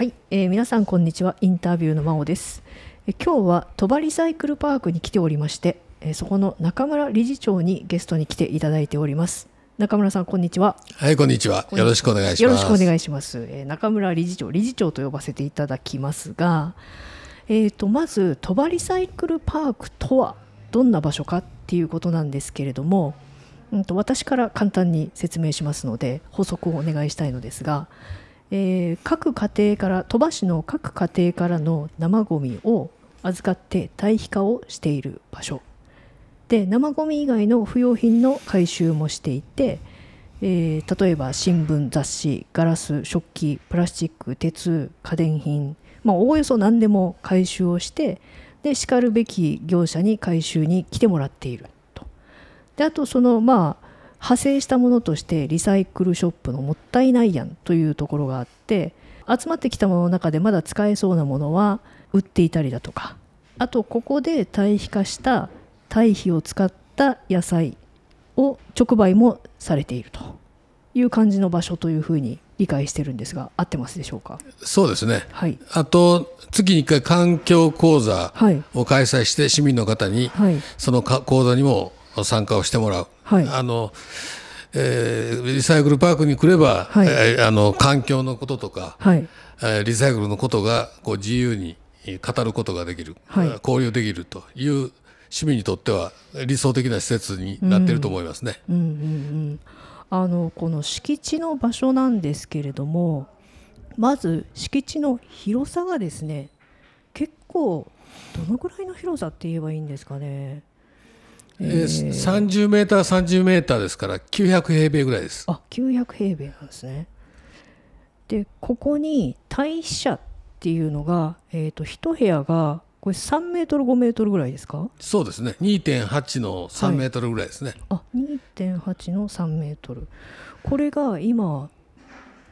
はい、えー皆さんこんにちは。インタビューの真央です、えー今日は鳥羽リサイクルパークに来ておりまして、えーそこの中村理事長にゲストに来ていただいております。中村さんこんにちは。はい、こんにちは。よろしくお願いします。よろしくお願いします、えー中村理事長理事長と呼ばせていただきますがえーとまず鳥羽リサイクルパークとはどんな場所かっていうことなんですけれども、うん、と私から簡単に説明しますので補足をお願いしたいのですが、えー各家庭から鳥羽市の各家庭からの生ごみを預かって堆肥化をしている場所。で生ごみ以外の不用品の回収もしていて、えー例えば新聞雑誌ガラス食器プラスチック鉄家電品まあおおよそ何でも回収をしてでしかるべき業者に回収に来てもらっていると。であとそのまあ派生したものとしてリサイクルショップのもったいないやんというところがあって集まってきたものの中でまだ使えそうなものは売っていたりだとか。あとここで堆肥化した堆肥を使った野菜を直売もされていると。いう感じの場所というふうに理解してるんですが合ってますでしょうか？そうですね。はい。あと、月に1回環境講座はい。を開催して、市民の方にはい。そのか講座にも参加をしてもらう。はい。あのえーリサイクルパークに来れば、はい。えーあの環境のこととか、はい。えーリサイクルのことがこう自由に語ることができる、はい。えー交流できるという市民にとっては理想的な施設になっていると思いますね。うんうんうん。あのこの敷地の場所なんですけれどもまず敷地の広さがですね結構どのぐらいの広さって言えばいいんですかねえー。30メーター30メーターですから900平米ぐらいです。あ900平米なんですね。でここに堆肥舎っていうのが、えー、と1部屋がこれ3メートル5メートルぐらいですか？そうですね。2.8の3メートルぐらいですね、あ2.8の3メートル。これが今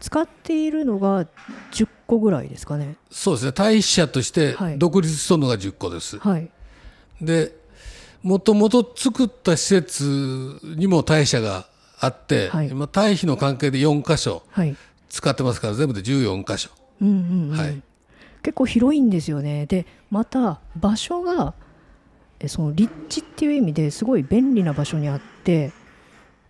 使っているのが10個ぐらいですかね。そうですね。対比者としてはい。独立しとるのが10個です、はい。でもともと作った施設にも対比者があって、はい。今対比の関係で4箇所はい。使ってますから全部で14箇所。うんうん、うん。はい。結構広いんですよね。でまた場所がえその立地っていう意味ですごい便利な場所にあって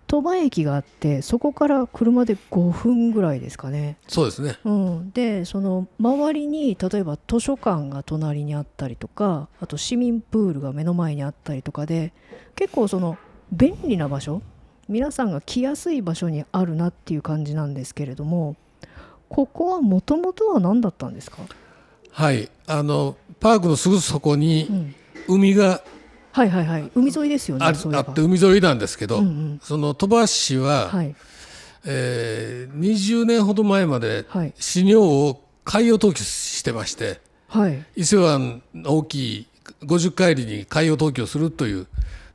鳥羽駅があってそこから車で5分ぐらいですかね、そうですね。うん、でその周りに例えば図書館が隣にあったりとかあと市民プールが目の前にあったりとかで結構その便利な場所皆さんが来やすい場所にあるなっていう感じなんですけれどもここはもともとは何だったんですか、はい。あのパークのすぐそこにうん、海がはいはいはい。海沿いですよねあ,、あって海沿いなんですけど、うんうん。その鳥羽市は、はい。えー20年ほど前まではい。飼料を海洋投棄してましてはい。伊勢湾の大きい50海里に海洋投棄をするという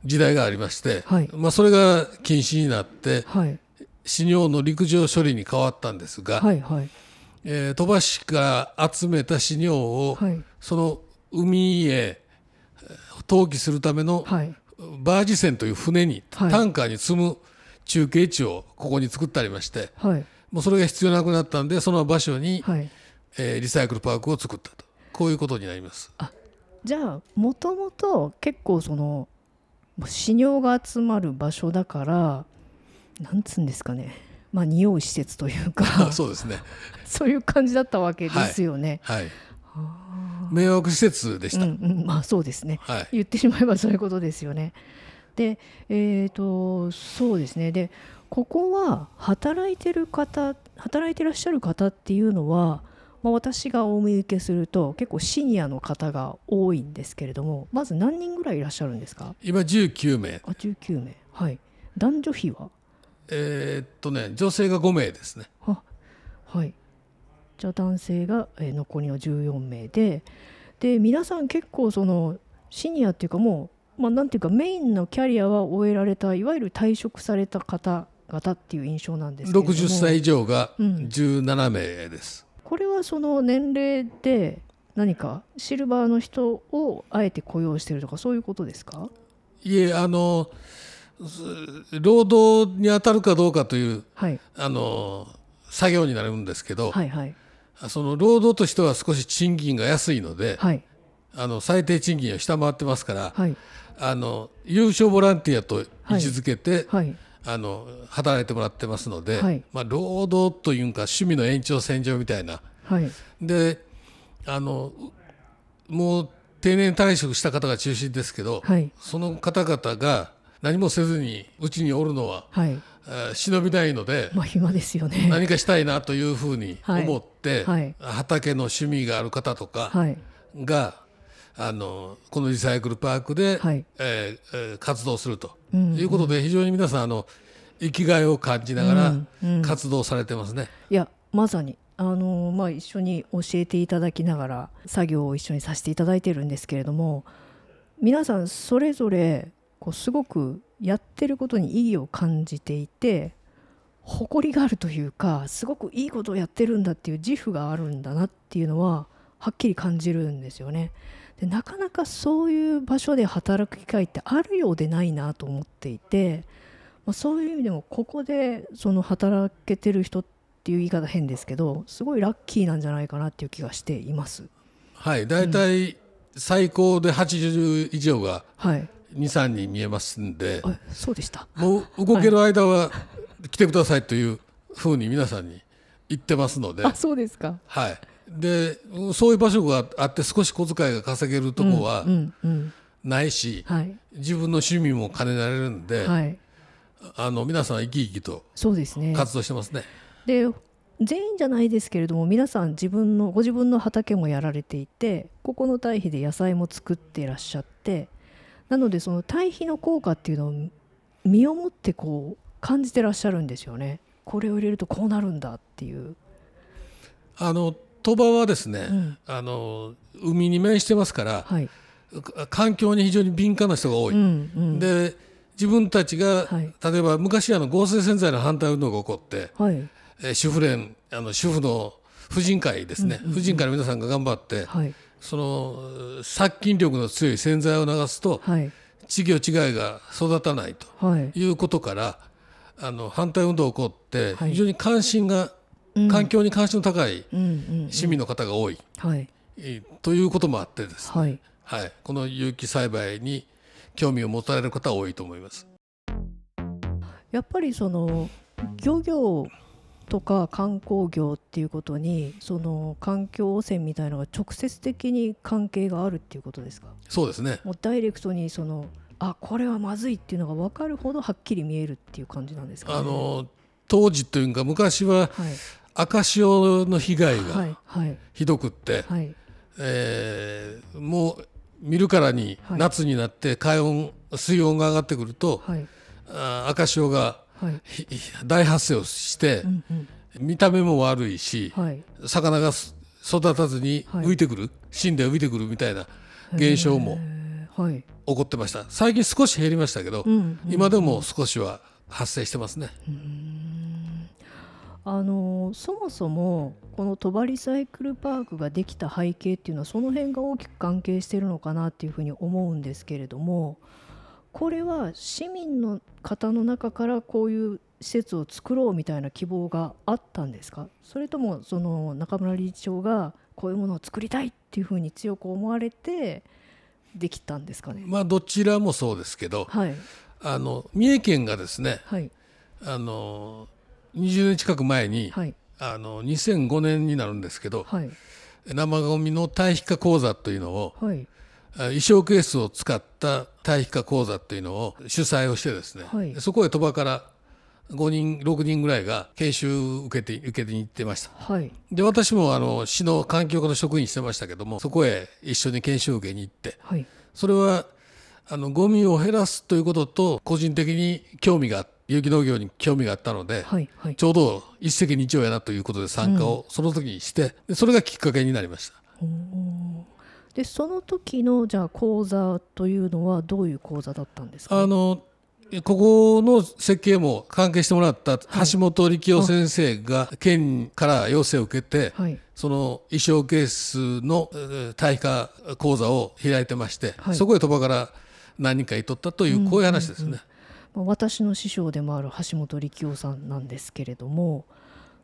時代がありまして、はい。まあ、それが禁止になってはい。飼料の陸上処理に変わったんですが、はいはい。えー鳥羽市が集めた飼料を、はい。その海へえー投棄するためのはいバージ船という船に、はいタンカーに積む中継地をここに作ってありましてはいもうそれが必要なくなったんでその場所に、はいえーリサイクルパークを作ったとこういうことになります。じゃあもともと結構その死尿が集まる場所だからなんつうんですかねまあ匂う施設というか そうですね。そういう感じだったわけですよね。はい。迷惑施設でした。うんうん、まあそうですねはい。言ってしまえばそういうことですよね。でえー、とそうですねでここは働いてる方働いてらっしゃる方っていうのは、まあ、私がお見受けすると結構シニアの方が多いんですけれどもまず何人ぐらいいらっしゃるんですか？今19名。あ19名はい男女比は？えーっとね女性が5名ですね。あはいじゃあ男性が、えー残りの14名でで皆さん結構そのシニアっていうかもう、まあ、なんていうかメインのキャリアは終えられたいわゆる退職された方々っていう印象なんですけれども。60歳以上がうん。17名です。これはその年齢で何かシルバーの人をあえて雇用してるとかそういうことですか？いえあのす労働に当たるかどうかというはい。あの作業になるんですけど、はいはいその労働としては少し賃金が安いので、はい。あの最低賃金を下回ってますから、はい。あの有償ボランティアと位置づけて、はい。あの働いてもらってますので、はい。まあ、労働というか趣味の延長線上みたいな。はい。であのもう定年退職した方が中心ですけど、はい。その方々が何もせずにうちにおるのは、はい。えー忍びないので、まあ暇ですよね。何かしたいなというふうに思って、はい。はい畑の趣味がある方とかはい。が、あのこのリサイクルパークで、はい。えーえー活動するとうん。いうことで非常に皆さんあの生きがいを感じながらうんうん。活動されてますね。いやまさに。あのまあ一緒に教えていただきながら作業を一緒にさせていただいてるんですけれども皆さんそれぞれこうすごくやってることに意義を感じていて誇りがあるというかすごくいいことをやってるんだっていう自負があるんだなっていうのははっきり感じるんですよね。でなかなかそういう場所で働く機会ってあるようでないなと思っていて、まあ、そういう意味でもここでその働けてる人っていう言い方変ですけどすごいラッキーなんじゃないかなっていう気がしています。はい、大体最高で80以上がはい、23人見えますんであそうでした。もう動ける間は来てくださいというふうに皆さんに言ってますので、あそうですか。はい、でそういう場所があって少し小遣いが稼げるとこはうんうんないし、はい自分の趣味も兼ねられるんで、はいあの皆さん生き生きと。活動してますね。で全員じゃないですけれども皆さん自分のご自分の畑もやられていてここの堆肥で野菜も作っていらっしゃってなのでその堆肥の効果っていうのを身をもってこう感じてらっしゃるんですよね。これを入れるとこうなるんだっていう、あの鳥羽はですね、うん。あの海に面してますからはい。か環境に非常に敏感な人が多い。うんうん。で自分たちが、はい。例えば昔あの合成洗剤の反対運動が起こって、はい。えー主婦連あの主婦の婦人会ですね、婦人会の皆さんが頑張って、はいその殺菌力の強い洗剤を流すとはい。稚魚稚貝が育たないとはい。いうことからあの反対運動が起こってはい。非常に関心が、環境に関心の高いうんうん市民の方が多い、ということもあってですね、はい。はい、この有機栽培に興味を持たれる方は多いと思います。やっぱりその漁業とか観光業っていうことにその環境汚染みたいなのが直接的に関係があるっていうことですか？そうですね。もうダイレクトにそのあこれはまずいっていうのが分かるほどはっきり見えるっていう感じなんですか、ね、あの当時というか昔ははい。赤潮の被害はがひどくって、はい。えーもう見るからにはい。夏になって海温水温が上がってくると、はい。あ赤潮がはい。ひ大発生をして、うんうん。見た目も悪いし、はい。魚がす育たずにはい。浮いてくる、死んで浮いてくるみたいな現象も起こってました。最近少し減りましたけど、うんうん今でも少しは発生してますね。あのそもそもこの鳥羽リサイクルパークができた背景っていうのはその辺が大きく関係してるのかなっていうふうに思うんですけれどもこれは市民の方の中からこういう施設を作ろうみたいな希望があったんですか？それともその中村理事長がこういうものを作りたいっていうふうに強く思われてできたんですかね？まあどちらもそうですけどはい。あの三重県がですねはい。あの20年近く前に、はい。あの2005年になるんですけどはい。生ゴミの堆肥化講座というのをはい。あ衣装ケースを使った堆肥化講座というのを主催をしてですね、はい。そこへ鳥羽から5人6人ぐらいが研修受けて受けてに行ってました。はい。で私もあの市の環境課の職員してましたけどもそこへ一緒に研修を受けに行って。はい。それはあのゴミを減らすということと個人的に興味が有機農業に興味があったので、はいはい。ちょうど一石二鳥やなということで参加をその時にして、でそれがきっかけになりました。でその時のじゃあ講座というのはどういう講座だったんですか？あのここの設計も関係してもらった橋本力夫先生が県から要請を受けて、はい。その衣装ケースのえー堆化講座を開いてまして、はい。そこへ鳥羽から何人かいとったというこういう話ですね。まあ私の師匠でもある橋本力夫さんなんですけれども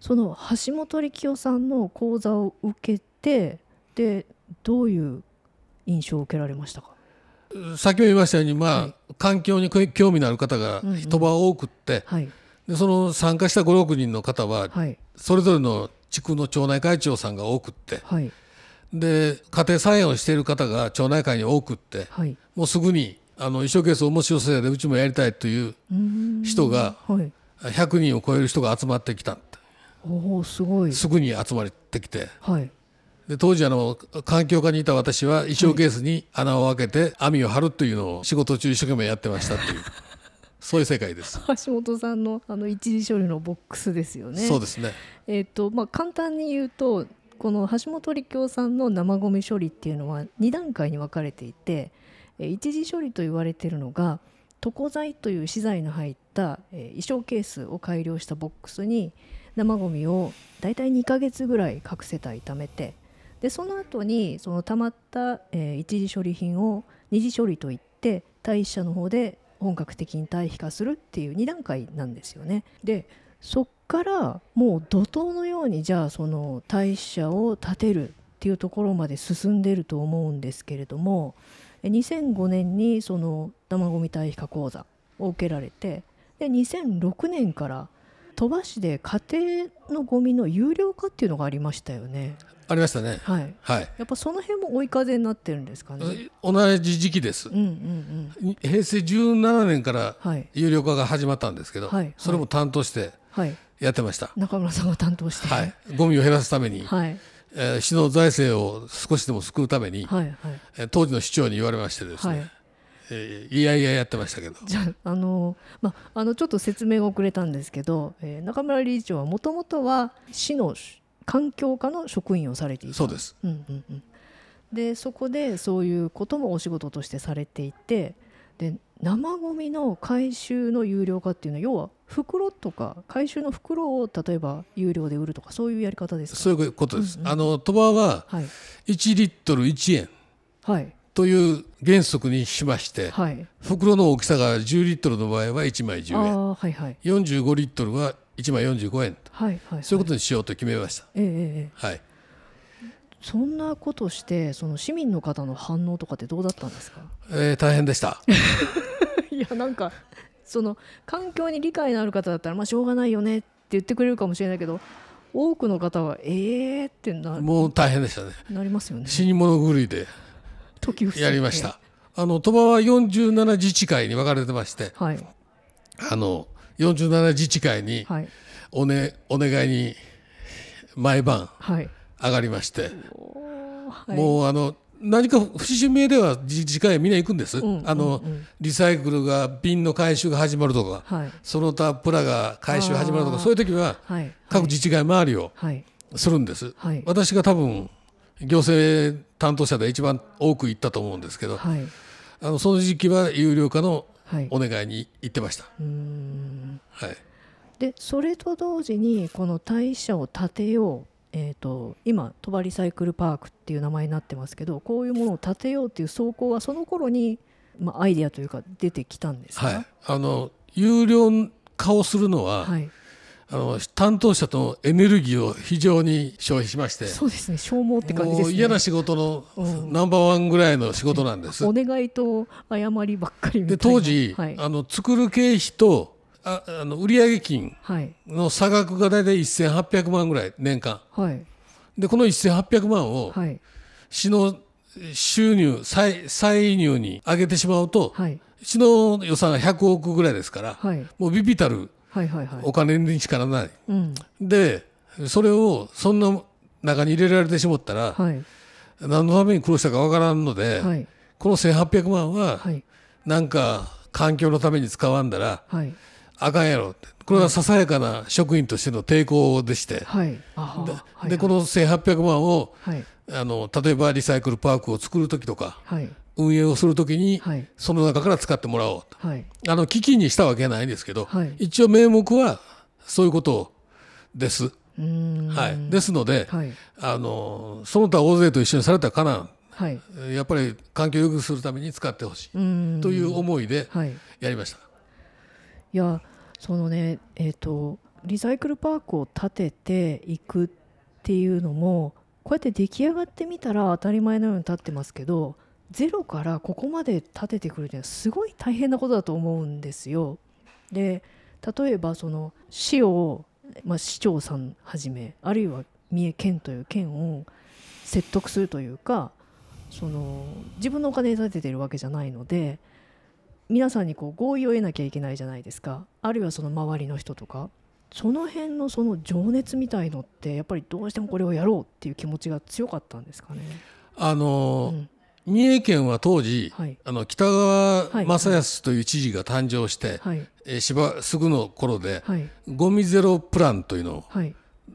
その橋本力夫さんの講座を受けてでどういう印象を受けられましたか？先ほど言いましたように、まあはい。環境に興味のある方がうんうん。人場多くって、はい。でその参加した56人の方ははい。それぞれの地区の町内会長さんが多くってはい。で家庭菜園をしている方が町内会に多くってはい。もうすぐにあの一生懸命面白そうでうちもやりたいという人がはい。100人を超える人が集まってきたおおすごい。すぐに集まってきて。はいで当時あの環境課にいた私は衣装ケースに穴を開けて網を張るというのを仕事中一生懸命やってましたっていう。そういう世界です。橋本さんのあの一時処理のボックスですよね。そうですね。えっ、とまあ簡単に言うとこの橋本力夫さんの生ゴミ処理っていうのは2段階に分かれていて、えー一次処理と言われているのが床材という資材の入った、えー衣装ケースを改良したボックスに生ゴミをだいたい2ヶ月ぐらい各世帯貯めてでその後にその溜まった、えー一次処理品を二次処理といって堆肥車の方で本格的に堆肥化するっていう2段階なんですよね。でそっからもう怒涛のようにじゃあその堆肥車を建てるっていうところまで進んでると思うんですけれども2005年にその生ゴミ堆肥化講座を受けられてで2006年から鳥羽市で家庭のゴミの有料化っていうのがありましたよね。ありましたねはい、はいやっぱその辺も追い風になってるんですかね。同じ時期ですうんうんうん。平成17年からはい有料化が始まったんですけど、はいそれも担当してはい。やってました、中村さんが担当して。はい、ゴミを減らすために、はいえー市の財政を少しでも救うために、はいはい。えー当時の市長に言われましてですね、はいえーいやいややってましたけど。じゃああの、まあ、あのちょっと説明が遅れたんですけど、えー中村理事長はもともとは市の環境課の職員をされていた。そうです、うんうんうん、でそこでそういうこともお仕事としてされていてで生ゴミの回収の有料化っていうのは要は袋とか回収の袋を例えば有料で売るとかそういうやり方ですか？そういうことです、うんうん。あの鳥羽ははい。1リットル1円。はいという原則にしまして、はい。袋の大きさが10リットルの場合は1枚あ10円あはいはい。45リットルは1枚45円とはいはいそういうことにしようと決めました、ええええええ。はい、そんなことしてその市民の方の反応とかってどうだったんですか？えー大変でした。いやなんかその環境に理解のある方だったらまあしょうがないよねって言ってくれるかもしれないけど多くの方はええー、ってなもう大変でしたね。なりますよね。死に物狂いで時伏やりました。あの鳥羽は47自治会に分かれてましてはい。あの47自治会にはい。お,、ね、お願いに毎晩はい。上がりまして、はい。もうあの何か不思議では自治会みんな行くんです、うんあの、うん。うんリサイクルが瓶の回収が始まるとかはい。その他プラが回収始まるとかそういう時ははい。各自治会回りをはい。するんです、はい。私が多分行政担当者で一番多く行ったと思うんですけど、はい。あのその時期は有料化のはい。お願いに行ってました、はい、でそれと同時にこの堆肥車を建てようえー、と今鳥羽リサイクルパークっていう名前になってますけどこういうものを建てようっていう走行はその頃に、まあ、アイデアというか出てきたんですか？はい、あの有料化をするのは、はい、あの担当者とのエネルギーを非常に消費しましてそうですね消耗って感じですね。もう嫌な仕事のうん。ナンバーワンぐらいの仕事なんです。お願いと誤りばっかりみたいでな当時、はい。あの作る経費とああの売上金はい。の差額が大体1800万ぐらい年間。はい。でこの1800万をはい。市の収入歳歳入に上げてしまうとはい。市の予算が100億ぐらいですからはい。もうビビたるはいはいはい。お金にしかならない。うん。でそれをそんな中に入れられてしまったらはい。何のために苦労したかわからんので、はい。この1800万ははい。なんか環境のために使わんだらはい。あかんやろって。これはささやかな職員としての抵抗でして、はい。でこの1800万をはい。あの例えばリサイクルパークを作る時とかはい運営をする時にはい。その中から使ってもらおうと。はい。あの基金にしたわけないんですけど、はい。一応名目はそういうことです、はい、ですので、はい。あのその他大勢と一緒にされたらかな。はい。んやっぱり環境を良くするために使ってほしい、うーん。という思いではい。やりました。いやそのねえっ、とリサイクルパークを建てていくっていうのもこうやって出来上がってみたら当たり前のように建ってますけどゼロからここまで建ててくるっていうのはすごい大変なことだと思うんですよ。で例えばその市を、まあ、市長さんはじめあるいは三重県という県を説得するというかその自分のお金で建ててるわけじゃないので皆さんにこう合意を得なきゃいけないじゃないですかあるいはその周りの人とかその辺のその情熱みたいのってやっぱりどうしてもこれをやろうっていう気持ちが強かったんですかね。あの、うん三重県は当時、はい。あの北川正康という知事が誕生して、はい。えーしばすぐの頃で、はい。ゴミゼロプランというのをはい。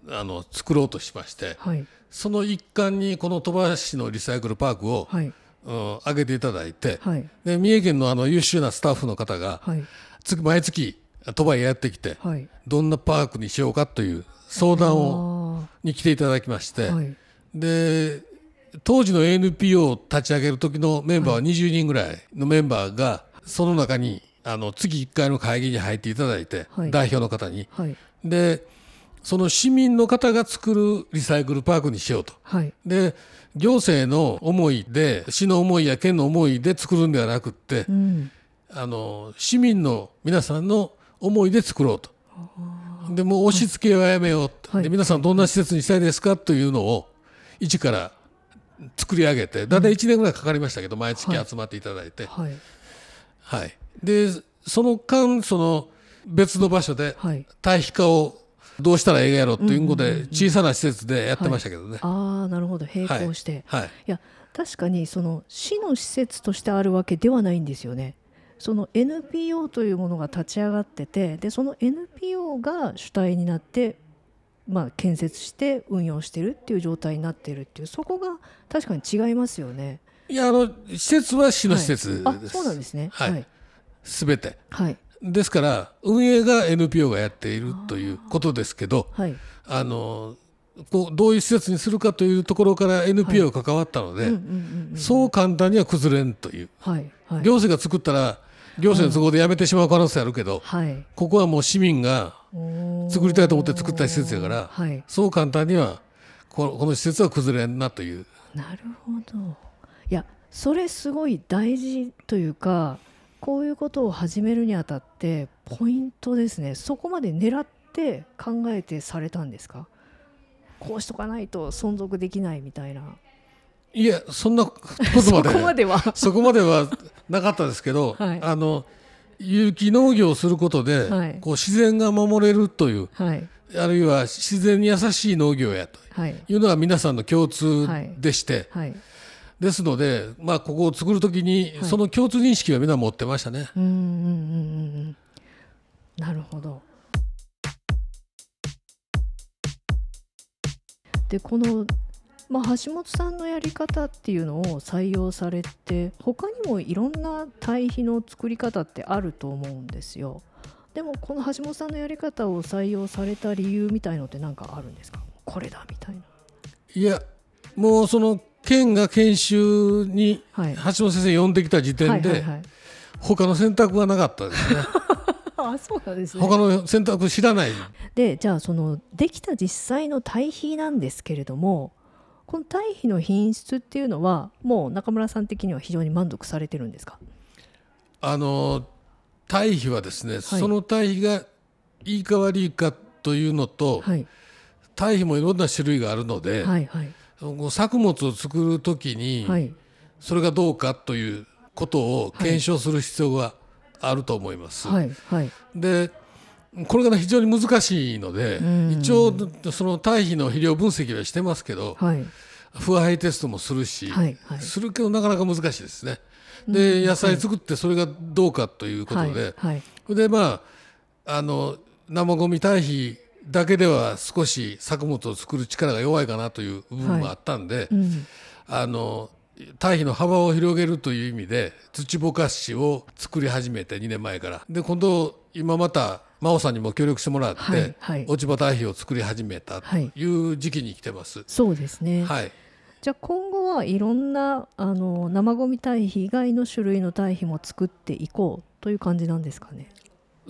あの作ろうとしましてはい。その一環にこの鳥羽市のリサイクルパークを、はい。うん、挙げていただいて、はい。で三重県のあの優秀なスタッフの方が、はい。つ毎月鳥羽へやってきて、はい。どんなパークにしようかという相談をあに来ていただきまして、で当時の NPO を立ち上げる時のメンバーは20人ぐらいのメンバーがその中にあの月1回の会議に入っていただいて、はい。代表の方に。はい。でその市民の方が作るリサイクルパークにしようと。はい。で行政の思いで市の思いや県の思いで作るんではなくってうん。あの市民の皆さんの思いで作ろうと。でもう押し付けはやめようと、はい。で皆さんどんな施設にしたいですかというのを一から作り上げてだいたい1年ぐらいかかりましたけど毎月集まっていただいて、はい。はい。でその間その別の場所ではい。堆肥化をどうしたらええやろということで小さな施設でやってましたけどね。ああなるほど。並行して、はい。い。や確かにその市の施設としてあるわけではないんですよね。その NPO というものが立ち上がっててでその NPO が主体になって、まあ、建設して運用してるっていう状態になってるっていうそこが確かに違いますよね。いやあの施設は市の施設はい。あです。そうなんですね。はい。はい、すべて。はい。ですから運営が NPO がやっているということですけどはい。あのこうどういう施設にするかというところから NPO が関わったので、そう簡単には崩れんという。はい。はい。行政が作ったら行政の都合でやめてしまう可能性あるけど、はい。ここはもう市民が作りたいと思って作った施設やからはい。そう簡単にはこのこの施設は崩れんなという。なるほど。いやそれすごい大事というかこういうことを始めるにあたってポイントですね。そこまで狙って考えてされたんですか？こうしとかないと存続できないみたいないやそんなことそまで。こまでは。そこまではなかったですけど、はい。あの有機農業をすることで、はい。こう自然が守れるというはい。あるいは自然に優しい農業やとはい。いうのが皆さんの共通でして、はい。ですので、まあ、ここを作るときにはい。その共通認識はみんな持ってましたね。うんうんうんうんうん。なるほど。でこの、まあ、橋本さんのやり方っていうのを採用されて他にもいろんな堆肥の作り方ってあると思うんですよ。でもこの橋本さんのやり方を採用された理由みたいのって何かあるんですか？これだみたいな。いやもうその県が研修にはい。橋本先生呼んできた時点で他の選択はなかったですね。あそうなんですね。他の選択知らない。でじゃあそのできた実際の堆肥なんですけれどもこの堆肥の品質っていうのはもう中村さん的には非常に満足されてるんですか？あの堆肥はですね、その堆肥がいいか悪いかというのと、はい。堆肥もいろんな種類があるので、はいはい。作物を作るときに、はい。それがどうかということを検証する必要があると思います。はいはい。でこれが、ね、非常に難しいので、うん。一応その堆肥の肥料分析はしてますけど、はい。腐敗テストもするし、はいはい。するけどなかなか難しいですね。で野菜作ってそれがどうかということで、はいはい。でまああの生ゴミ堆肥だけでは少し作物を作る力が弱いかなという部分もあったんで、うん。あの堆肥の幅を広げるという意味で土ぼかしを作り始めて2年前から。で今度今また真央さんにも協力してもらって、はいはい。落ち葉堆肥を作り始めたとはい。いう時期に来てます。そうですね、はい、じゃあ今後はいろんなあの生ゴミ堆肥以外の種類の堆肥も作っていこうという感じなんですかね？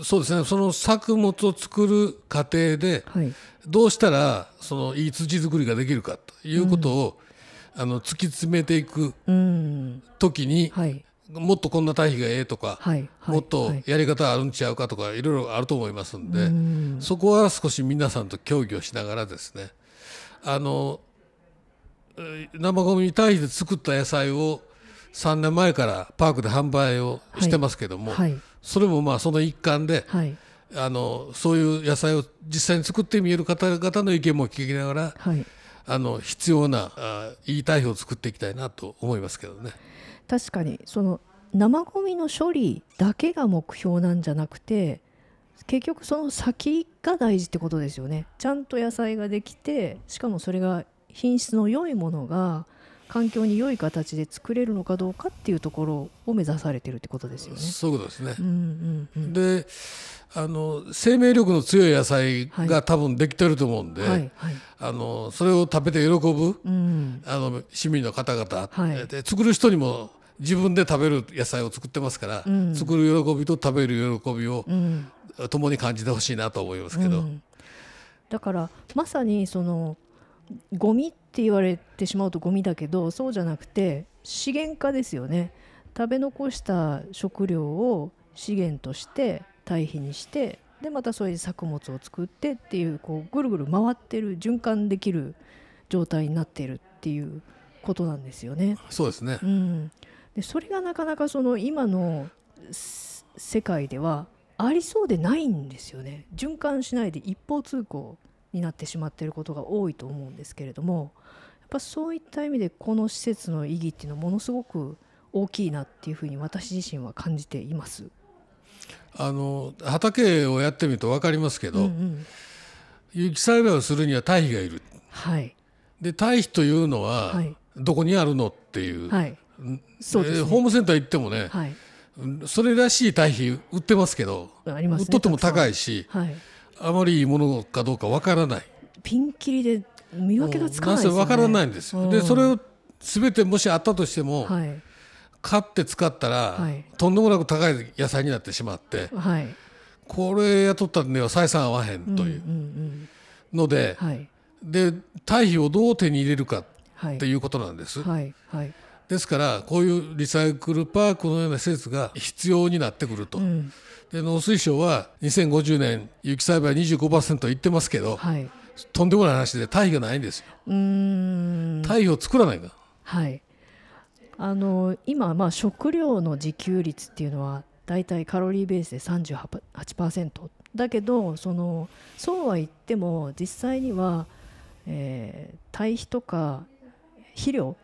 そうですね。その作物を作る過程ではい。どうしたらそのいい土作りができるかということを、あの突き詰めていくうん。時に、はいもっとこんな堆肥がええとか、はいはいもっとはいやり方あるんちゃうかとかいろいろあると思いますんで、うん。そこは少し皆さんと協議をしながらですねあのえー生ゴミに対して作った野菜を3年前からパークで販売をしてますけども、はいそれもまあその一環ではい。あのそういう野菜を実際に作ってみえる方々の意見も聞きながらはい。あの必要なあいい堆肥を作っていきたいなと思いますけどね。確かにその生ごみの処理だけが目標なんじゃなくて結局その先が大事ってことですよね。ちゃんと野菜ができてしかもそれが品質の良いものが環境に良い形で作れるのかどうかっていうところを目指されてるってことですよね。そういうことですね。う。んうんうん。であの生命力の強い野菜はい。が多分できてると思うんで、はいはい。あのそれを食べて喜ぶうん。あの市民の方々、はい。で作る人にも自分で食べる野菜を作ってますから、うん。作る喜びと食べる喜びをうん。共に感じてほしいなと思いますけど、うん。だからまさにそのゴミって言われてしまうとゴミだけどそうじゃなくて資源化ですよね食べ残した食料を資源として堆肥にしてでまたそれで作物を作ってっていうこうぐるぐる回ってる循環できる状態になっているっていうことなんですよね。そうですねう。ん、でそれがなかなかその今のす世界ではありそうでないんですよね循環しないで一方通行になってしまっていることが多いと思うんですけれどもやっぱそういった意味でこの施設の意義っていうのはものすごく大きいなっていうふうに私自身は感じています。あの畑をやってみると分かりますけど、うんうん。有機栽培をするには堆肥がいる。はい。で堆肥というのは、はい。どこにあるのっていう、はい。うんそうですね。えーホームセンター行ってもね、はい。うんそれらしい堆肥売ってますけどありますね売っとっても高い、いしはい、あまりいいものかどうかわからない。ピンキリで見分けがつかないですよね。わからないんですよ、うん。でそれを全てもしあったとしても、はい。買って使ったら、はい。とんでもなく高い野菜になってしまってはい。これ雇ったんでは採算合わへんといううんうんので、うん。はい。で堆肥をどう手に入れるかはい。っていうことなんです、ですからこういうリサイクルパークのような施設が必要になってくると、うん。で農水省は2050年有機栽培25%言ってますけどはい。とんでもない話で堆肥がないんですよ。うーん。堆肥を作らないかはい。あの今まあ食料の自給率っていうのはだいたいカロリーベースで38%だけどそのそうは言っても実際には、えー堆肥とか肥料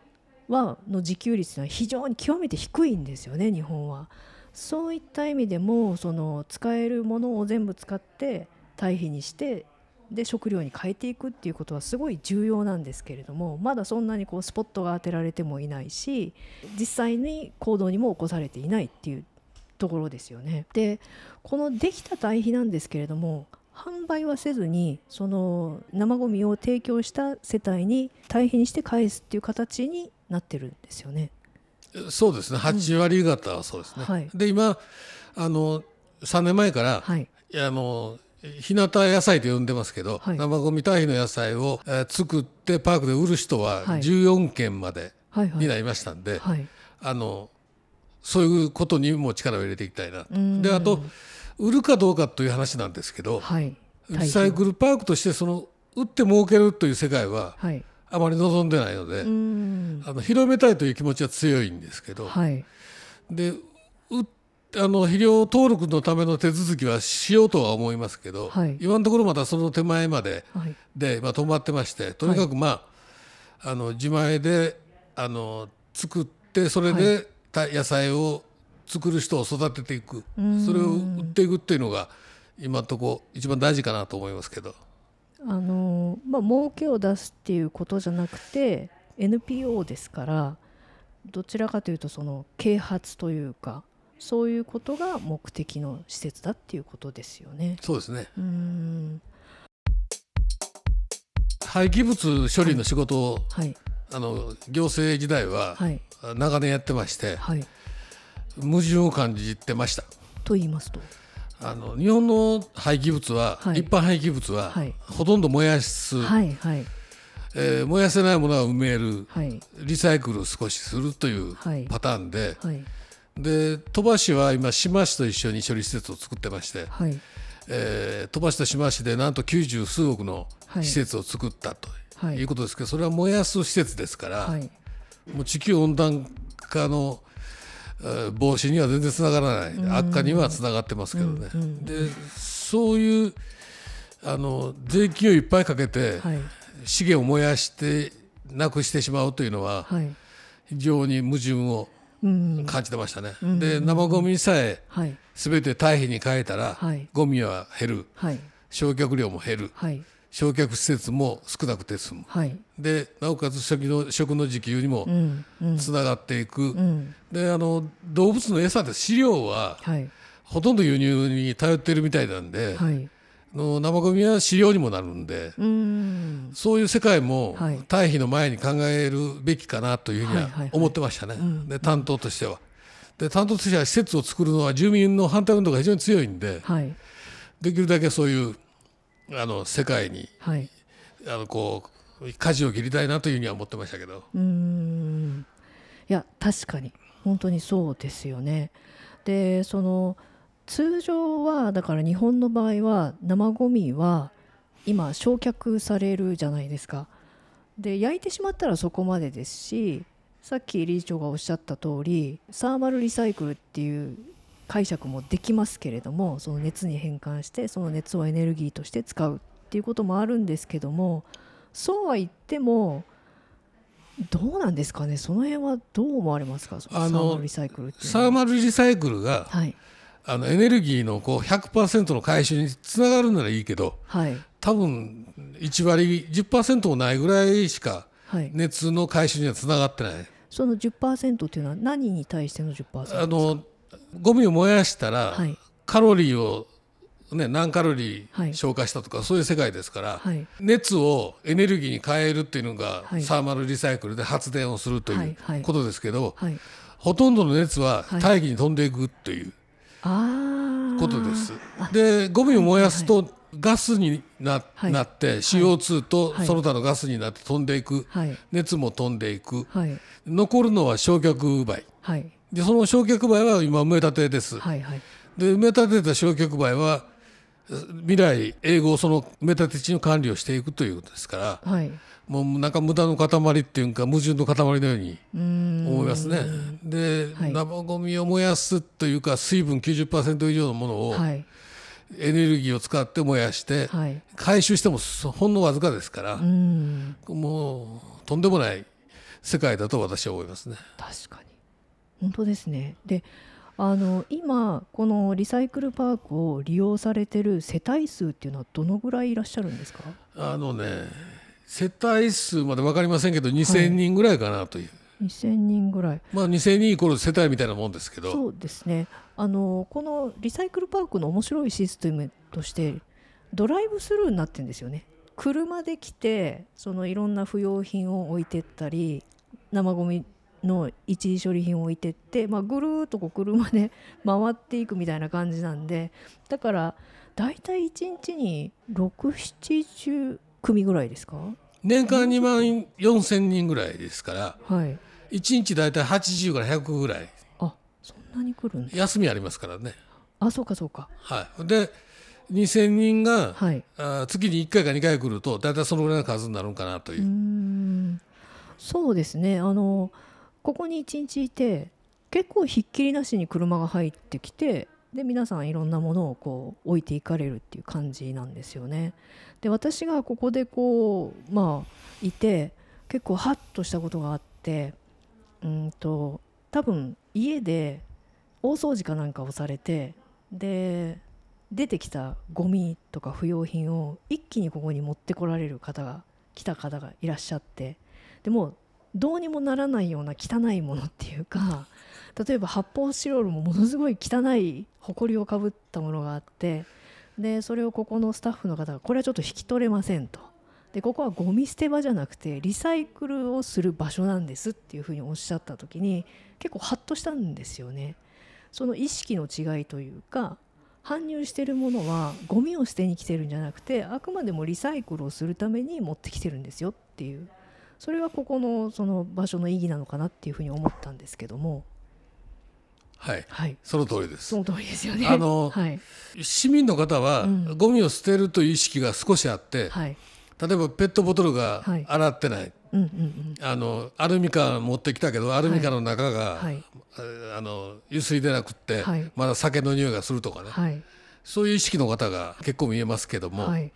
はの自給率は非常に極めて低いんですよね日本は。そういった意味でもその使えるものを全部使って堆肥にしてで食料に変えていくっていうことはすごい重要なんですけれどもまだそんなにこうスポットが当てられてもいないし実際に行動にも起こされていないっていうところですよね。でこのできた堆肥なんですけれども販売はせずにその生ゴミを提供した世帯に堆肥にして返すっていう形になってるんですよね。そうですね。8割方はそうですね、はい。で今あの3年前から、はい。いやあの日向野菜と呼んでますけど、はい。生ゴミ堆肥の野菜を、えー作ってパークで売る人ははい。14件まではいはい。になりましたんで、はい。あのそういうことにも力を入れていきたいなと。うん。であと売るかどうかという話なんですけど、はい。リサイクルパークとしてその売って儲けるという世界ははいあまり望んでないので、うん。あの広めたいという気持ちは強いんですけど、はい。でうあの肥料登録のための手続きはしようとは思いますけど、はい。今のところまだその手前まではい。で、まあ、止まってましてとにかくまあ,、あの自前であの作ってそれで、た野菜を作る人を育てていく。うん。それを売っていくっていうのが今のところ一番大事かなと思いますけど。あのまあ儲けを出すっていうことじゃなくて NPO ですからどちらかというとその啓発というかそういうことが目的の施設だっていうことですよね。そうですね。うん。廃棄物処理の仕事を、はい。あの行政時代ははい。長年やってまして、はい。矛盾を感じてました。と言いますと？あの日本の廃棄物は、はい。一般廃棄物は、はい。ほとんど燃やす、はいはい。えー燃やせないものは埋める。はい。リサイクルを少しするというはい。パターンで、はい。で鳥羽市は今志摩市と一緒に処理施設を作ってまして、はい。えー鳥羽市と志摩市でなんと90数億のはい。施設を作ったとはい。いうことですけど、それは燃やす施設ですから、はい。もう地球温暖化のえー防止には全然つながらない。悪化にはつながってますけどね。でそういうあの税金をいっぱいかけて、はい。資源を燃やしてなくしてしまうというのははい。非常に矛盾をうん。感じてましたね。で生ゴミさえはい。全て堆肥に変えたら、はい。ゴミは減る。はい。焼却量も減る。はい焼却施設も少なくて済む。はい。でなおかつ食の食の自給にもうんうん。つながっていく、うん。であの動物の餌で飼料ははい。ほとんど輸入に頼ってるみたいなんで、はい。の生ゴミは飼料にもなるんで、うん。そういう世界もはい。堆肥の前に考えるべきかなというふうには思ってましたね、で担当としては。で担当としては施設を作るのは住民の反対運動が非常に強いんではい。できるだけそういうあの世界にはいあのこう舵を切りたいなというふうには思ってましたけど。うーんいや確かに本当にそうですよね。でその通常はだから日本の場合は生ゴミは今焼却されるじゃないですか。で焼いてしまったらそこまでですしさっき理事長がおっしゃった通りサーマルリサイクルっていう解釈もできますけれどもその熱に変換してその熱をエネルギーとして使うっていうこともあるんですけどもそうは言ってもどうなんですかね？その辺はどう思われますか？あのサーマルリサイクルってサーマルリサイクルがはい。あのエネルギーのこう100%の回収につながるならいいけどはい。多分1割10%もないぐらいしかはい。熱の回収にはつながってない。その10%っていうのは何に対しての10%あのゴミを燃やしたら、はい。カロリーを、ね、何カロリはい。ー消化したとか、そういう世界ですから、はい。熱をエネルギーに変えるっていうのが、はい。サーマルリサイクルで発電をするとはいいうはいことですけど、はい。ほとんどの熱ははい。大気に飛んでいくということです。でゴミを燃やすとガスにな,、はい。なって CO2 とはい。その他のガスになって飛んでいく、はい。熱も飛んでいく。はい。残るのは焼却灰はいでその焼却灰は今埋め立てです。はいはい。で埋め立てた焼却灰は未来永劫その埋め立て地の管理をしていくということですからはい。もうなんか無駄の塊っていうか矛盾の塊のように思いますね。で、はい。生ゴミを燃やすというか水分90%以上のものをはい。エネルギーを使って燃やしてはい。回収してもほんのわずかですからうもうとんでもない世界だと私は思いますね。確かに本当ですね。であの今このリサイクルパークを利用されてる世帯数っていうのはどのぐらいいらっしゃるんですか？あのね世帯数まで分かりませんけど2000人ぐらいかなという、2000人ぐらい。まあ2000人イコール世帯みたいなもんですけど。そうですね。あのこのリサイクルパークの面白いシステムとしてドライブスルーになってるんですよね。車で来てそのいろんな不要品を置いてったり生ゴミの一時処理品を置いてって、まあ、ぐるーっとこう車で回っていくみたいな感じなんでだから大体1日に670組ぐらいですか？年間2万4千人ぐらいですからはい。1日大体80から100ぐらい。あそんなに来るんだ。休みありますからね。あそうかそうか。はい、で2000人が、はい。あ月に1回か2回来ると大体そのぐらいの数になるんかなという。う。そうですね。あのここに一日いて結構ひっきりなしに車が入ってきてで皆さんいろんなものをこう置いていかれるっていう感じなんですよね。で私がここでこうまあいて結構ハッとしたことがあってうんと多分家で大掃除かなんかをされてで出てきたゴミとか不要品を一気にここに持ってこられる方が来た方がいらっしゃってでもどうにもならないような汚いものっていうか例えば発泡スチロールもものすごい汚い埃をかぶったものがあってでそれをここのスタッフの方がこれはちょっと引き取れませんとでここはゴミ捨て場じゃなくてリサイクルをする場所なんですっていうふうにおっしゃった時に結構ハッとしたんですよね。その意識の違いというか搬入してるものはゴミを捨てに来てるんじゃなくてあくまでもリサイクルをするために持ってきてるんですよっていうそれがここのその場所の意義なのかなっていうふうに思ったんですけども。はい、はい。その通りです。その通りですよね。あのはい。市民の方はうん。ゴミを捨てるという意識が少しあって、はい。例えばペットボトルがはい。洗ってない、うんうんうん。あのアルミ缶持ってきたけどアルミ缶の中が、はい。あの油水でなくって、はい。まだ酒の匂いがするとかね、はい。そういう意識の方が結構見えますけども、はい。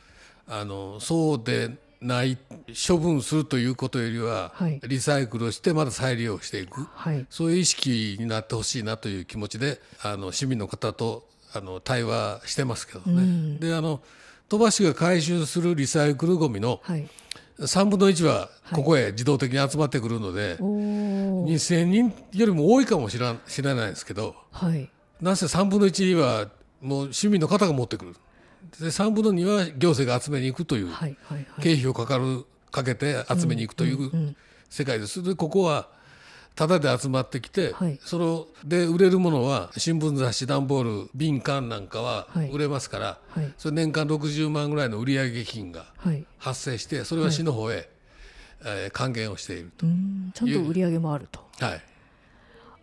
あのそうでない処分するということよりは、はい。リサイクルをしてまだ再利用していく。はい。そういう意識になってほしいなという気持ちであの市民の方とあの対話してますけどね。うん。であの鳥羽市が回収するリサイクルごみのはい。3分の1はここへ自動的に集まってくるので、おお2000人よりも多いかもしらん知らないですけどはい。なぜ3分の1はもう市民の方が持ってくるで3分の2は行政が集めに行くというはいはいはい。経費をかかるかけて集めに行くといううん世界です。でここはタダで集まってきて、はい。それで売れるものは新聞雑誌段ボール瓶缶なんかははい。売れますから、はい。それ年間60万ぐらいの売上金がはい。発生してそれは市の方へ、えー還元をしていると。うんちゃんと売り上げもあると。はい。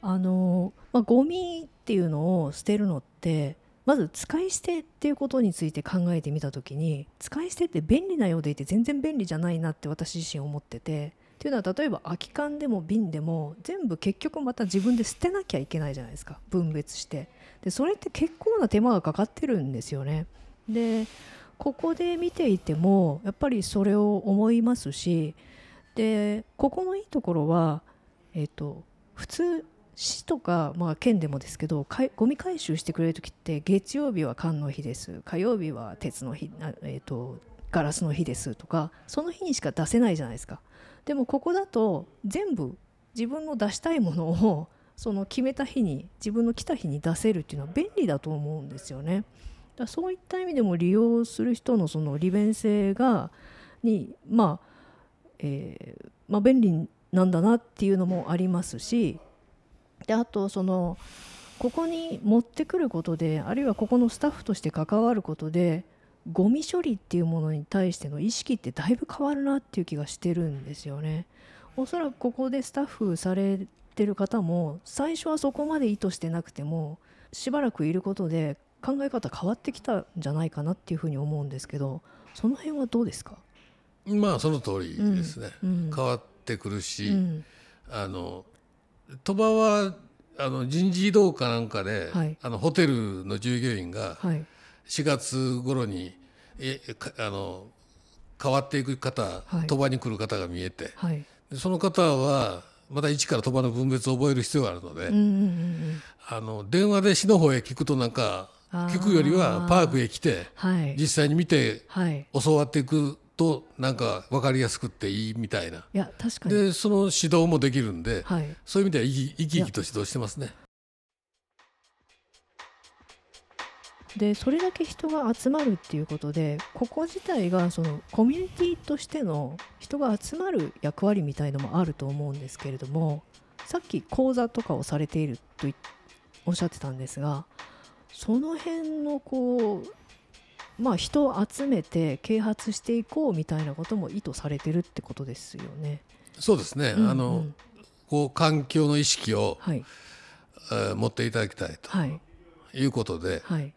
あのまあ、ゴミっていうのを捨てるのってまず使い捨てっていうことについて考えてみた時に使い捨てって便利なようでいて全然便利じゃないなって私自身思っててっていうのは例えば空き缶でも瓶でも全部結局また自分で捨てなきゃいけないじゃないですか。分別して。でそれって結構な手間がかかってるんですよね。でここで見ていてもやっぱりそれを思いますしでここのいいところはえっ、と普通市とか、まあ、県でもですけどゴミ回収してくれる時って月曜日は缶の日です火曜日は鉄の日、えー、とガラスの日ですとかその日にしか出せないじゃないですかでもここだと全部自分の出したいものをその決めた日に自分の来た日に出せるっていうのは便利だと思うんですよね。だそういった意味でも利用する人のその利便性がにまあ、えーまあ、便利なんだなっていうのもありますしであとそのここに持ってくることであるいはここのスタッフとして関わることでゴミ処理っていうものに対しての意識ってだいぶ変わるなっていう気がしてるんですよね。おそらくここでスタッフされてる方も最初はそこまで意図してなくてもしばらくいることで考え方変わってきたんじゃないかなっていうふうに思うんですけどその辺はどうですか、まあその通りですね、うん変わってくるし、うん。あの鳥羽はあの人事異動かなんかで、はい。あのホテルの従業員がはい。4月頃にえかあの変わっていく方、はい。鳥羽に来る方が見えてはい。でその方はまた一から鳥羽の分別を覚える必要があるので、うんうんうんあの電話で市の方へ聞くとなんか聞くよりはパークへ来てはい。実際に見てはい。教わっていくとなんか分かりやすくっていいみたいな。いや確かにでその指導もできるんで、はいそういう意味では生き生きと指導してますね。でそれだけ人が集まるっていうことでここ自体がそのコミュニティとしての人が集まる役割みたいのもあると思うんですけれどもさっき講座とかをされているといおっしゃってたんですがその辺のこうまあ人を集めて啓発していこうみたいなことも意図されてるってことですよね。そうですね、うんうん。あのこう環境の意識を、はい。えー持っていただきたいはい。ということではい。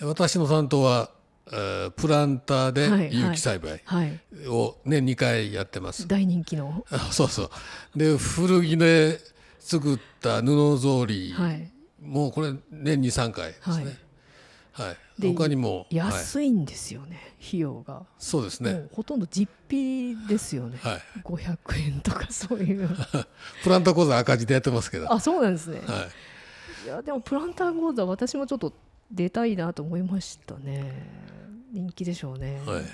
私の担当は、えープランターはいで有機栽培はい。を年2回やってます。大人気の。あそうそう。で古着で作った布草履、はい。もうこれ年に3回ですね。はい。で他にも、はい、安いんですよね、費用が。そうですね、ほとんど実費ですよね、はい、500円とかそういう。プランター講座赤字でやってますけど、はあそうなんですね、い、い、やでもプランター講座私もちょっと出たいなと思いましたね。人気でしょうね、はい。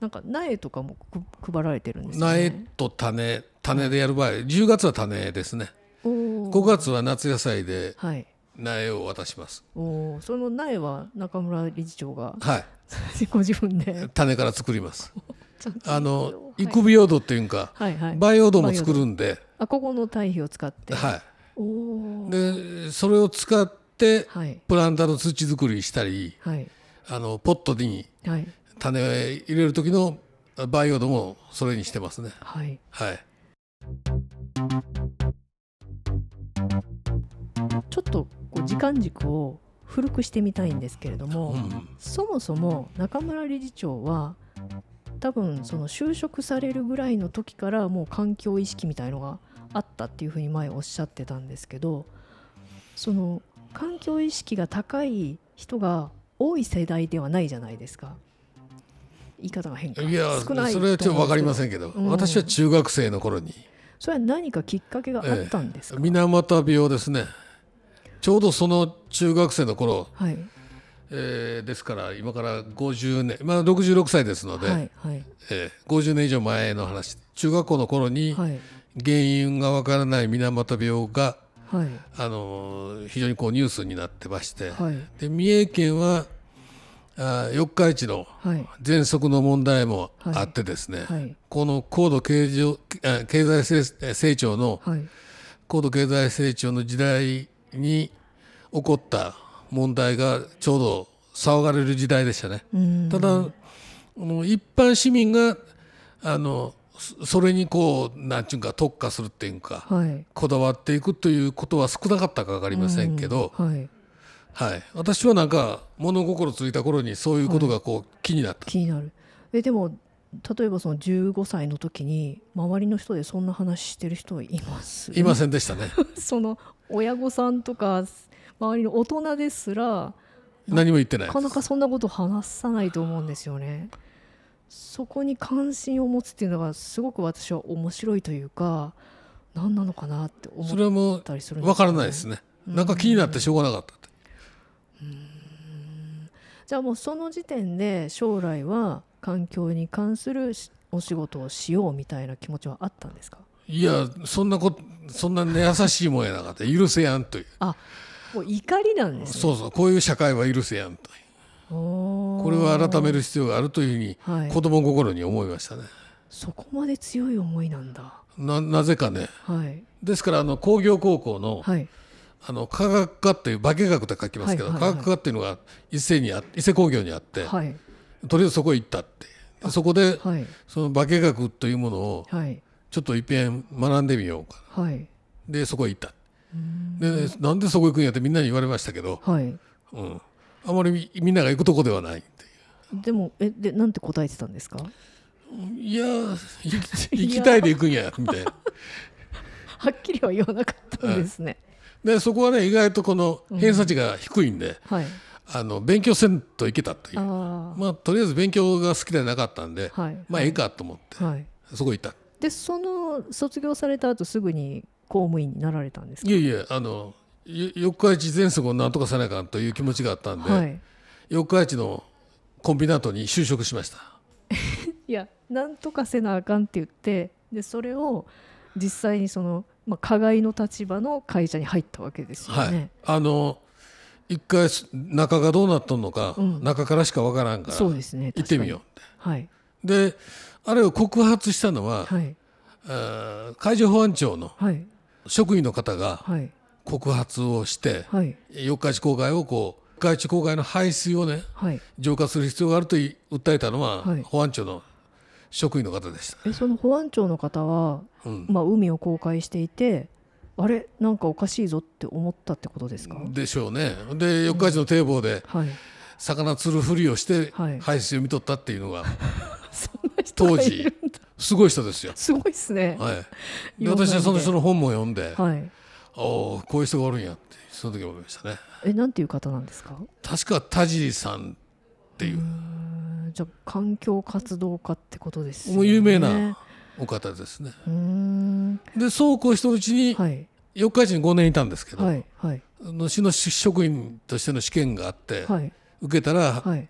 なんか苗とかもく配られてるんですよ苗ねと種種でやる場合10月は種ですね。おー。5月は夏野菜ではい苗を渡します。おーその苗は中村理事長がはい。ご自分で？種から作ります。あのはい。育苗土っていうかはいはい。培養土も作るんで、あここの堆肥を使って、はおおい、でそれを使っってはい。プランターの土作りしたりはい。あのポットにはい。種を入れる時の培養土もそれにしてますね。はい。はい、ちょっとこう時間軸を古くしてみたいんですけれども、うんそもそも中村理事長は多分その就職されるぐらいの時からもう環境意識みたいのがあったっていうふうに前おっしゃってたんですけどその環境意識が高い人が多い世代ではないじゃないですか。言い方が変か。いや少ないそれはちょっと分かりませんんけど、うん。私は中学生の頃に。それは何かきっかけがあったんですか、水俣病ですねちょうどその中学生の頃、はい。えーですから今から50年まあ66歳ですので、はいはい。えー50年以上前の話中学校の頃にはい。原因がわからない水俣病が、はい。あのー非常にこうニュースになってまして、はい。で三重県はあー四日市のはい。喘息の問題もあってですね、はい。この高度経経済成成長のはい。高度経済成長の時代に起こった問題がちょうど騒がれる時代でしたね。うん。ただ一般市民があのそそれにこうなんちゅうか特化するっていうかはい。こだわっていくということは少なかったか分かりませんけど、うん。はい。はい、私はなんか物心ついた頃にそういうことがこう気になった、気になる。えでも例えばその15歳の時に周りの人でそんな話してる人います？いませんでしたね。その親御さんとか周りの大人ですら何も言ってないなかなかそんなこと話さないと思うんですよね。そこに関心を持つっていうのがすごく私は面白いというか何なのかなって思っそれはもうたりするん分からないよですね。なんか気になってしょうがなかったって。じゃあもうその時点で将来は環境に関するしお仕事をしようみたいな気持ちはあったんですか？いやそんなことそんなね優しいもんやなかった。許せやんという。あもう怒りなんですね。そうそう。こういう社会は許せやんとここれは改める必要があるというふうはい。に子供心に思いましたね、そこまで強い思いなんだ。ななぜかね。はい。ですからあの工業高校のはい。あの科学科っていう化学って書きますけど、はいはいはい科学科っていうのが伊勢にあ伊勢工業にあって、はいとりあえずそこへ行ったって。でそこではい。その化学というものをはい。ちょっといっぺん学んでみようかはい。でそこへ行った。でなんでそこ行くんやってみんなに言われましたけど、はい。うん、あまりみみんなが行くとこではないってでもえでなんて答えてたんですか？いういや 行きたいで行くんやみたいな。はっきりは言わなかったんですね、でそこはね意外とこの偏差値が低いんで、はいあの勉強せんといけたという。あまあとりあえず勉強が好きではなかったんで、あはい。まあええかと思って、はい。そこ行った。でその卒業された後すぐに公務員になられたんですか？いえいえあのよ四日市全息をなんとかさなあかんという気持ちがあったんで、はい。四日市のコンビナートに就職しました。いやなんとかせなあかんって言ってでそれを実際にその、まあ、加害の立場の会社に入ったわけですよはい、ね。あの一回中がどうなっとんのか、うん。中からしかわからんからそうですね行ってみようって。はい。であれを告発したのは、はい。あー海上保安庁のはい。職員の方がはい。告発をしてはい。四日市郊外をこう四日市郊外の排水をねはい。浄化する必要があるとい訴えたのは、はい。保安庁の職員の方でした、えその保安庁の方は、うん。まあ、海を公開していてあれなんかおかしいぞって思ったってことですか、でしょうね。で四日市の堤防ではい。魚釣るふりをしてはい。排水を見とったっていうのが 当時すごい人ですよ。すごいですね。はい、で私はその人の本も読んで、はい。おおこういう人がおるんやってその時思いましたね。えなんていう方なんですか？確か田尻さんっていう。うんじゃあ環境活動家ってことですよね。もう有名なお方ですね。でそうこうしてるうちにはい。四日市に5年いたんですけど、はいはい。あの市の職員としての試験があって、はい。受けたらはい。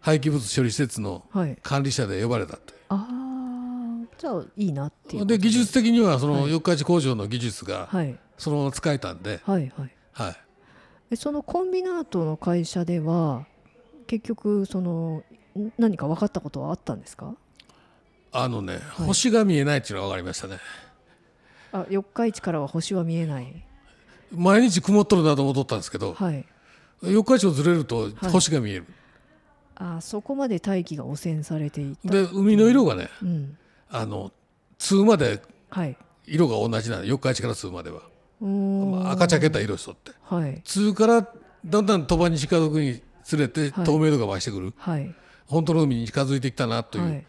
廃棄物処理施設のはい。管理者で呼ばれたという。ああじゃあいいなっていうで技術的にはそのはい。四日市工場の技術がはい。そのまま使えたんで、はいはい。はい、えそのコンビナートの会社では結局そのん何か分かったことはあったんですか？あのね、い。星が見えないっていうのが分かりましたね。あ四日市からは星は見えない。毎日曇っとるなと思っとったんですけど、はい。四日市をずれると星が見える、あそこまで大気が汚染されていた。で海の色がねうん。あの通まではい。色が同じなの四日市から通までは、まあ赤茶けた色しとって。はい。通からだんだん鳥羽に近づくにつれてはい。透明度が増してくる、はい。本当の海に近づいてきたなとはい。いう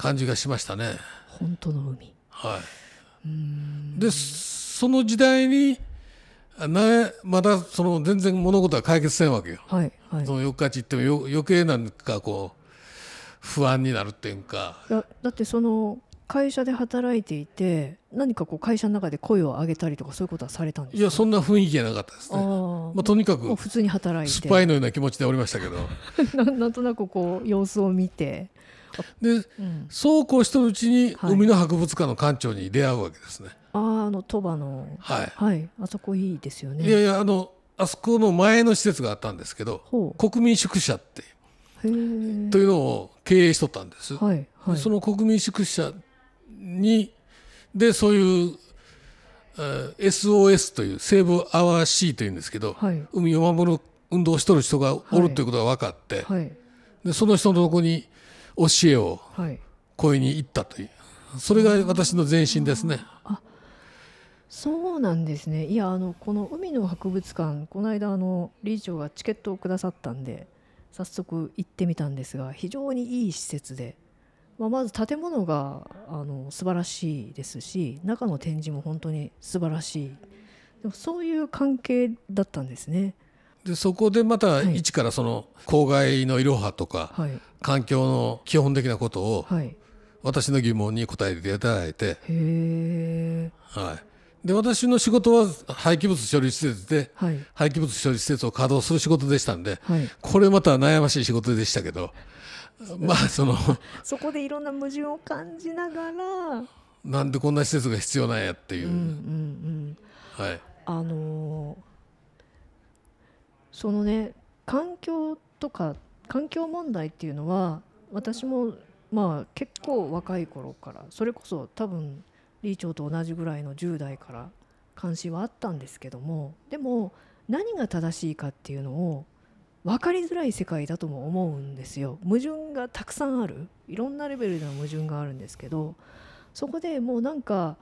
感じがしましたね。本当の海。はい、でその時代になまだその全然物事は解決せんわけよ。はいはい。その四日市行ってもよ余計なんかこう不安になるっていうか。いやだってその会社で働いていて何かこう会社の中で声を上げたりとかそういうことはされたんですか？いやそんな雰囲気じゃなかったですあね。ー。まあ、とにかく普通に働いて。スパイのような気持ちでおりましたけど。な なんとなくこう様子を見て、でうん、そうこうしてるうちにはい。海の博物館の館長に出会うわけですね。あーあの鳥羽の。はい。はい。あそこいいですよね。いやいやあのあそこの前の施設があったんですけどほ国民宿舎ってというのを経営しとったんです。はいはい。その国民宿舎にでそういう、えー SOS というセーブアワーシーというんですけど、はい。海を守る運動をしとる人がおるということが分かって、はい。でその人のとこに教えをはい。声に行ったという。それが私の前身ですね。そうなんですね。いやあのこの海の博物館この間あの理事長がチケットをくださったんで早速行ってみたんですが非常にいい施設で、まあ、まず建物があの素晴らしいですし中の展示も本当に素晴らしい。でもそういう関係だったんですねでそこでまたはい。一からその公害のいろはとかはい。環境の基本的なことをはい。私の疑問に答えていただいて、はい、で私の仕事は廃棄物処理施設ではい。廃棄物処理施設を稼働する仕事でしたんではい。これまた悩ましい仕事でしたけど まあその そこでいろんな矛盾を感じながらなんでこんな施設が必要なんやっていう、うんうんうん。はい、あのーそのね環境とか環境問題っていうのは私もまあ結構若い頃からそれこそ多分理事長と同じぐらいの10代から関心はあったんですけどもでも何が正しいかっていうのを分かりづらい世界だとも思うんですよ。矛盾がたくさんある。いろんなレベルでの矛盾があるんですけどそこでもうなんか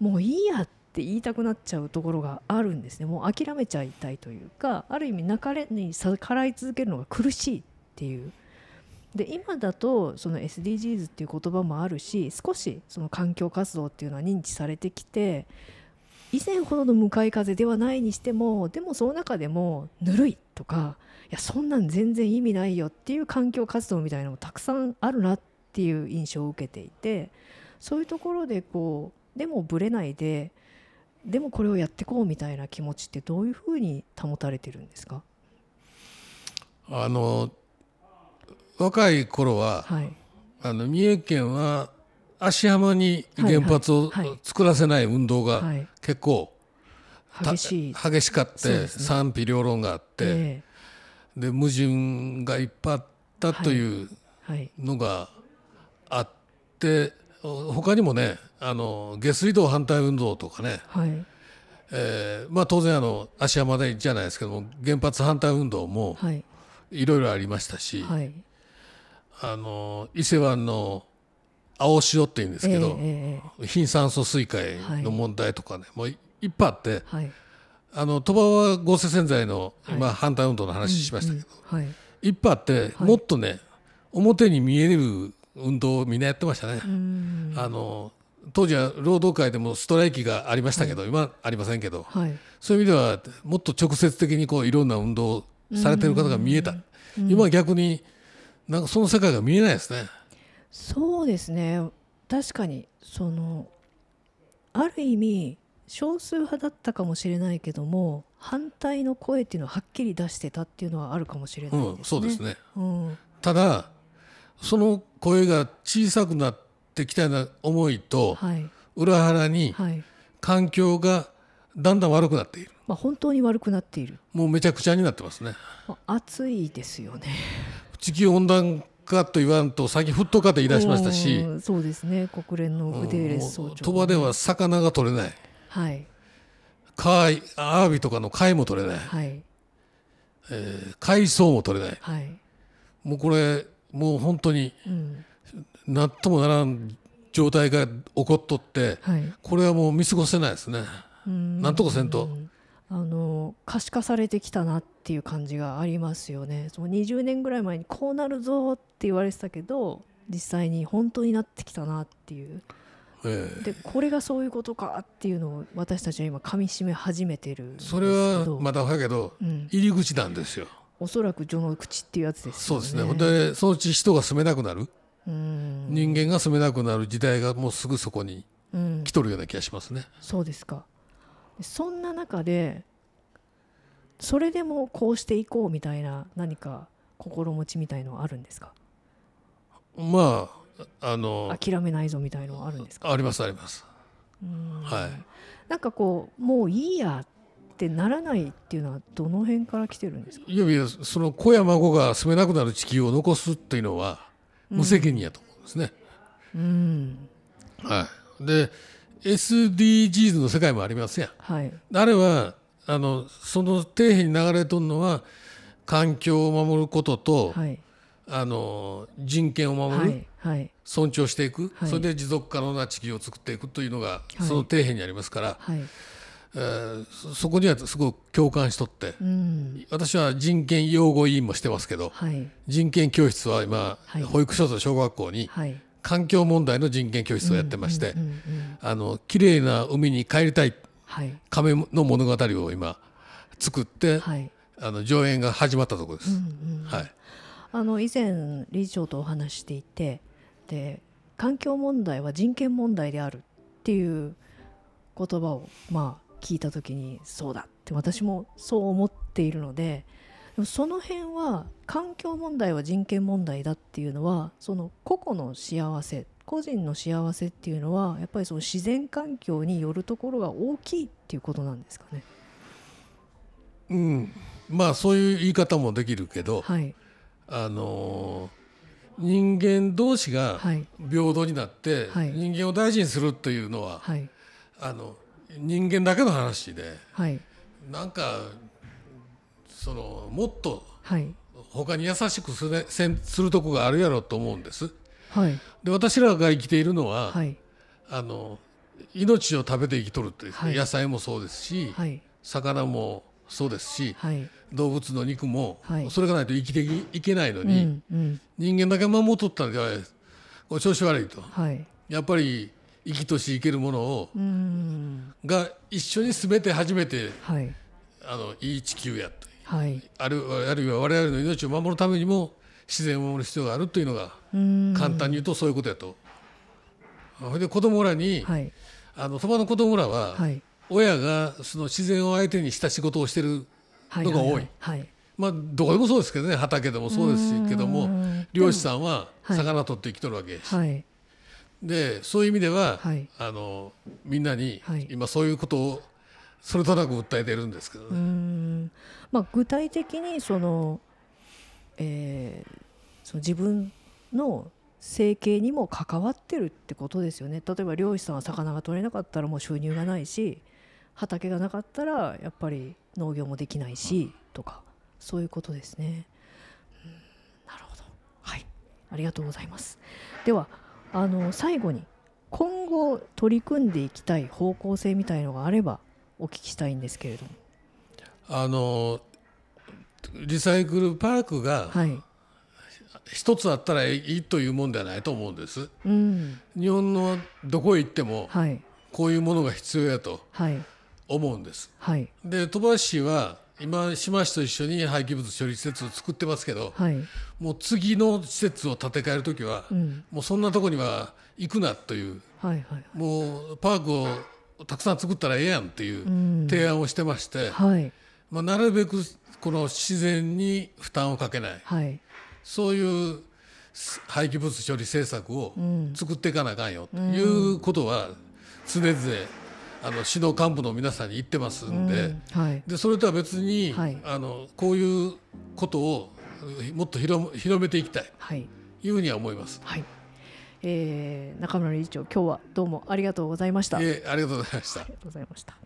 もういいやってって言いたくなっちゃうところがあるんですね。もう諦めちゃいたいというかある意味流れに逆らい続けるのが苦しいっていう。で今だとその SDGs っていう言葉もあるし少しその環境活動っていうのは認知されてきて以前ほどの向かい風ではないにしてもでもその中でもぬるいとかいやそんなん全然意味ないよっていう環境活動みたいなのもたくさんあるなっていう印象を受けていてそういうところでこうでもぶれないででもこれをやってこうみたいな気持ちってどういうふうに保たれてるんですか？あの若い頃ははい。あの三重県は芦浜に原発をはいはい。作らせない運動がはい。結構た激しい。激しかって賛否両論があってえで矛盾がいっぱいあったというのがあって他にもねあの下水道反対運動とかね、はい。えーまあ、当然あの芦山でじゃないですけども原発反対運動もはい。いろいろありましたし、はい。あの伊勢湾の青潮っていうんですけど、ええええ貧酸素水害の問題とかね、もういいっぱいあってはい。あの鳥羽は合成洗剤の、はい。まあ、反対運動の話しましたけど、うんはい。いっぱいあって、はい。もっとね表に見える運動をみんなやってましたね。うん。あの当時は労働界でもストライキがありましたけど、今ありませんけどはい。そういう意味ではもっと直接的にこういろんな運動をされてる方が見えた、今は逆になんかその世界が見えないですね。そうですね。確かにそのある意味少数派だったかもしれないけども反対の声っていうのをはっきり出してたっていうのはあるかもしれないですね。うん、そうですね。うん。ただその声が小さくなってきたような思いとはい。裏腹にはい。環境がだんだん悪くなっている。まあ、本当に悪くなっている、もうめちゃくちゃになってますね。まあ、暑いですよね。地球温暖化と言わんと最近沸騰化って言い出しましたしうんそうですね。国連のグテーレス総長、鳥羽では魚が取れない。はい。貝アワビとかの貝も取れない、はい。えー海藻も取れない。はい。もうこれもう本当にうん何ともならん状態が起こっとってはいこれはもう見過ごせないですね。うんなんとかせんとうんあの可視化されてきたなっていう感じがありますよね。その20年ぐらい前にこうなるぞって言われてたけど実際に本当になってきたなっていうええでこれがそういうことかっていうのを私たちは今噛みしめ始めてるそれどはまだだけどうん、入り口なんですよ。おそらく序の口っていうやつですよね。そうですね。ほんでそのうち人が住めなくなるうん人間が住めなくなる時代がもうすぐそこにうん。来とるような気がしますね。そうですか。でそんな中でそれでもこうしていこうみたいな何か心持ちみたいのはあるんですか？まああの諦めないぞみたいのはあるんですか？ありますあります。うん。はい。なんかこうもういいやってならないっていうのはどの辺から来てるんですか？いやいやその子や孫が住めなくなる地球を残すっていうのは無責任やと思うんですね。うん。はい。で SDGs の世界もありますやん。はい。あれはあのその底辺に流れとるのは環境を守ることと、はい。あの人権を守る、はい。はい。尊重していく、はい。それで持続可能な地球を作っていくというのが、はい。その底辺にありますから、はいえーそそこにはすごく共感しとってうん。私は人権擁護委員もしてますけどはい。人権教室は今、はい。保育所と小学校にはい。環境問題の人権教室をやってまして、あの綺麗な海に帰りたいはい。亀の物語を今作って、はい。あの上演が始まったところです。うんうんはい、あの以前理事長とお話ししていてで環境問題は人権問題であるっていう言葉をまあ聞いた時にそうだって私もそう思っているのででもその辺は環境問題は人権問題だっていうのはその個々の幸せ個人の幸せっていうのはやっぱりその自然環境によるところが大きいっていうことなんですかね。うん、まあそういう言い方もできるけど、はい。あのー人間同士がはい。平等になって、はい。人間を大事にするというのは、はい。あの人間だけの話ではい。なんかそのもっとはい。他に優しくす,、ね、するとこがあるやろと思うんです。はい。で私らが生きているのは、はい。あの命を食べて生きとるという、はい。野菜もそうですし、はい。魚もそうですしはい。動物の肉も、はい。それがないと生きていいけないのうに、んうん。人間だけ守っとったんではこれ調子悪いと。はい。やっぱり生きとし生けるものをが一緒に住めて初めてはい。あのいい地球やとはい。あるあるいは我々の命を守るためにも自然を守る必要があるというのが簡単に言うとそういうことやと。それで子供らに、はい。あの鳥羽の子供らは、はい。親がその自然を相手にした仕事をしてるはい。のが多い。はい。まあどこでもそうですけどね畑でもそうですしけどうもん。漁師さんははい。魚取って生きとるわけやし、はいでそういう意味では、はい。あのみんなにはい。今そういうことをそれとなく訴えてるんですけどね。ん。まあ具体的にそのえーその自分の生計にも関わってるってことですよね。例えば漁師さんは魚が取れなかったらもう収入がないし畑がなかったらやっぱり農業もできないしとかそういうことですね。うん。なるほど。はい。ありがとうございます。ではあの最後に今後取り組んでいきたい方向性みたいのがあればお聞きしたいんですけれども。あのリサイクルパークがはい。一つあったらいいというもんではないと思うんです。うん。日本のどこへ行ってもはい。こういうものが必要やとはい。思うんです。はい。で鳥羽市は今島市と一緒に廃棄物処理施設を作ってますけどはい。もう次の施設を建て替える時はうん。もうそんなとこには行くなというはい。はい。もうパークをたくさん作ったらええやんっていううん。提案をしてまして、はい。まあ、なるべくこの自然に負担をかけないはい。そういう廃棄物処理政策をうん。作っていかなあかんよということは常々あの市の幹部の皆さんに言ってますんで。うんはい。でそれとは別に、はいあのこういうことをもっと広め広めていきたいはい。というふうには思います。はい。えー、中村理事長、今日はどうもありがとうございました。ありがえありがとうございました。とうございました。